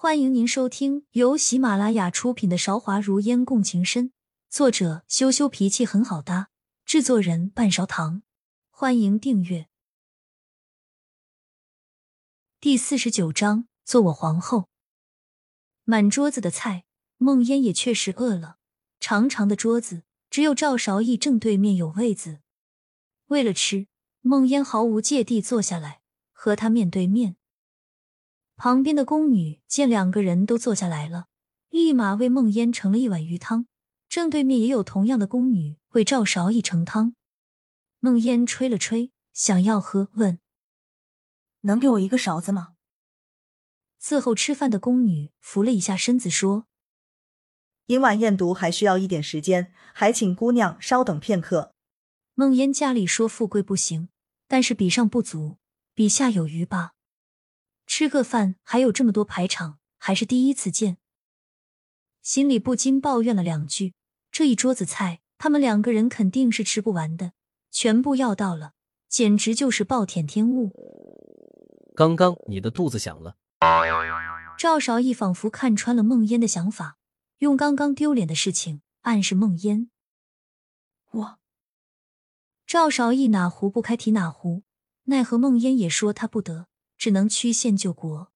欢迎您收听由喜马拉雅出品的《韶华如烟共情深》，作者羞羞脾气很好搭，制作人半勺糖。欢迎订阅。第四十九章，做我皇后。满桌子的菜，梦烟也确实饿了。长长的桌子，只有赵韶义正对面有位子。为了吃，梦烟毫无芥蒂坐下来，和他面对面。旁边的宫女见两个人都坐下来了，立马为梦烟盛了一碗鱼汤。正对面也有同样的宫女为赵韶一盛汤。梦烟吹了吹，想要喝，问：“能给我一个勺子吗？”伺候吃饭的宫女扶了一下身子，说：“今晚验毒还需要一点时间，还请姑娘稍等片刻。”梦烟家里说富贵不行，但是比上不足，比下有余吧。吃个饭还有这么多排场，还是第一次见，心里不禁抱怨了两句。这一桌子菜，他们两个人肯定是吃不完的，全部要到了，简直就是暴殄天物。刚刚你的肚子响了。赵少义仿佛看穿了梦烟的想法，用刚刚丢脸的事情暗示梦烟。我，赵少义哪壶不开提哪壶，奈何梦烟也说他不得。只能曲线救国。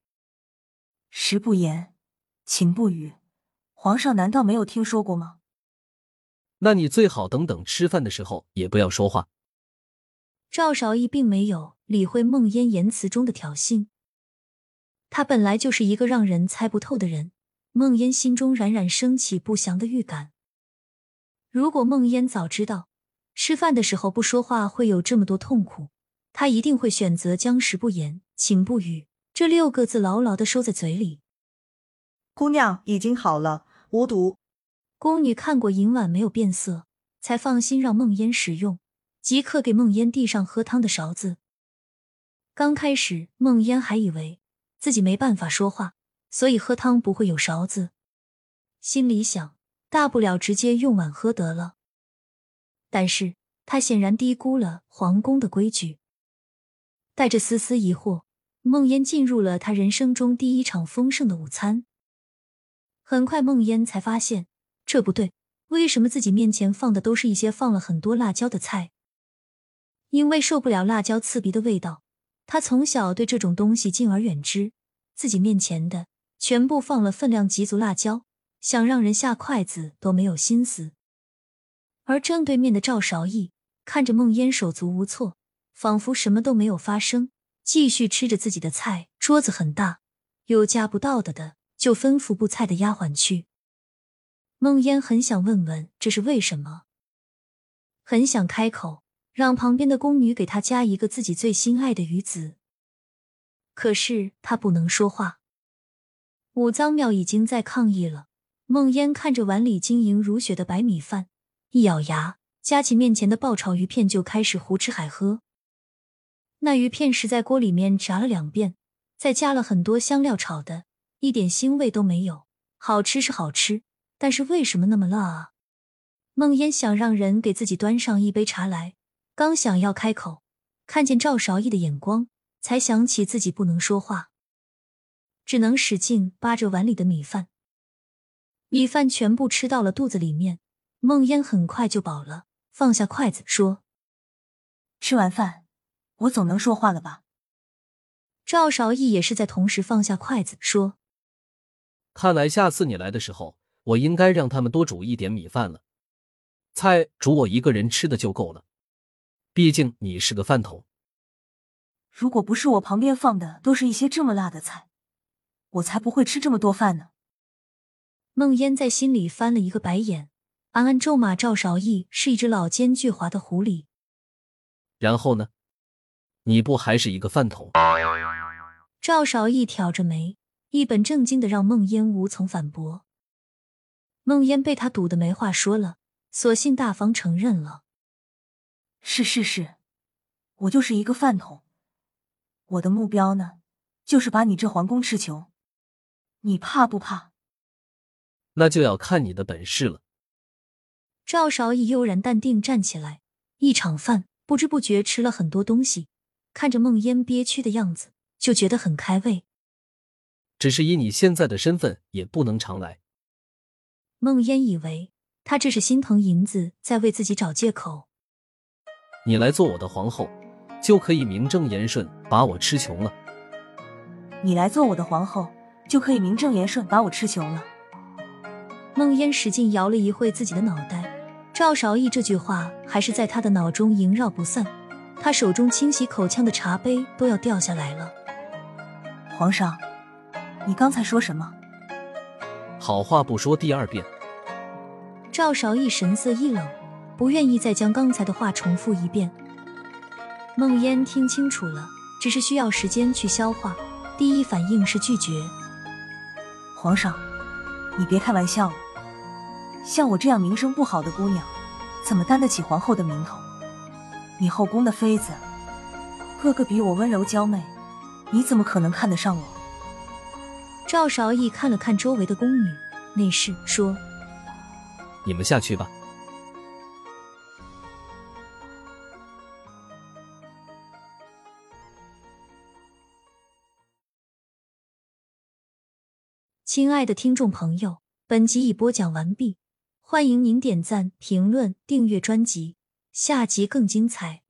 食不言，寝不语，皇上难道没有听说过吗？那你最好等等吃饭的时候也不要说话。赵少义并没有理会孟烟言辞中的挑衅，他本来就是一个让人猜不透的人。孟烟心中冉冉升起不祥的预感。如果孟烟早知道吃饭的时候不说话会有这么多痛苦，他一定会选择将食不言。请不语这六个字牢牢的收在嘴里。姑娘已经好了，无毒。宫女看过银碗没有变色，才放心让梦烟使用，即刻给梦烟递上喝汤的勺子。刚开始，梦烟还以为自己没办法说话，所以喝汤不会有勺子，心里想大不了直接用碗喝得了。但是她显然低估了皇宫的规矩，带着丝丝疑惑。梦烟进入了他人生中第一场丰盛的午餐。很快，梦烟才发现这不对，为什么自己面前放的都是一些放了很多辣椒的菜？因为受不了辣椒刺鼻的味道，他从小对这种东西敬而远之。自己面前的全部放了分量极足辣椒，想让人下筷子都没有心思。而正对面的赵韶义看着梦烟手足无措，仿佛什么都没有发生。继续吃着自己的菜，桌子很大，有夹不到的的就吩咐布菜的丫鬟去。梦烟很想问问这是为什么，很想开口让旁边的宫女给他加一个自己最心爱的鱼子，可是他不能说话。武藏庙已经在抗议了。梦烟看着碗里晶莹如雪的白米饭，一咬牙，夹起面前的爆炒鱼片就开始胡吃海喝。那鱼片是在锅里面炸了两遍，再加了很多香料炒的，一点腥味都没有。好吃是好吃，但是为什么那么辣啊？梦烟想让人给自己端上一杯茶来，刚想要开口，看见赵韶义的眼光，才想起自己不能说话，只能使劲扒着碗里的米饭。米饭全部吃到了肚子里面，梦烟很快就饱了，放下筷子说：“吃完饭。”我总能说话了吧？赵少义也是在同时放下筷子说：“看来下次你来的时候，我应该让他们多煮一点米饭了。菜煮我一个人吃的就够了，毕竟你是个饭桶。如果不是我旁边放的都是一些这么辣的菜，我才不会吃这么多饭呢。”孟烟在心里翻了一个白眼，暗暗咒骂赵少义是一只老奸巨猾的狐狸。然后呢？你不还是一个饭桶？赵少义挑着眉，一本正经的让孟烟无从反驳。孟烟被他堵得没话说了，索性大方承认了：“是是是，我就是一个饭桶。我的目标呢，就是把你这皇宫吃穷。你怕不怕？那就要看你的本事了。”赵少义悠然淡定站起来，一场饭不知不觉吃了很多东西。看着梦烟憋屈的样子，就觉得很开胃。只是以你现在的身份，也不能常来。孟烟以为他这是心疼银子，在为自己找借口。你来做我的皇后，就可以名正言顺把我吃穷了。你来做我的皇后，就可以名正言顺把我吃穷了。孟烟使劲摇了一会自己的脑袋，赵韶义这句话还是在他的脑中萦绕不散。他手中清洗口腔的茶杯都要掉下来了。皇上，你刚才说什么？好话不说第二遍。赵少义神色一冷，不愿意再将刚才的话重复一遍。孟烟听清楚了，只是需要时间去消化。第一反应是拒绝。皇上，你别开玩笑了。像我这样名声不好的姑娘，怎么担得起皇后的名头？你后宫的妃子，个个比我温柔娇媚，你怎么可能看得上我？赵韶义看了看周围的宫女，内侍说：“你们下去吧。”亲爱的听众朋友，本集已播讲完毕，欢迎您点赞、评论、订阅专辑。下集更精彩。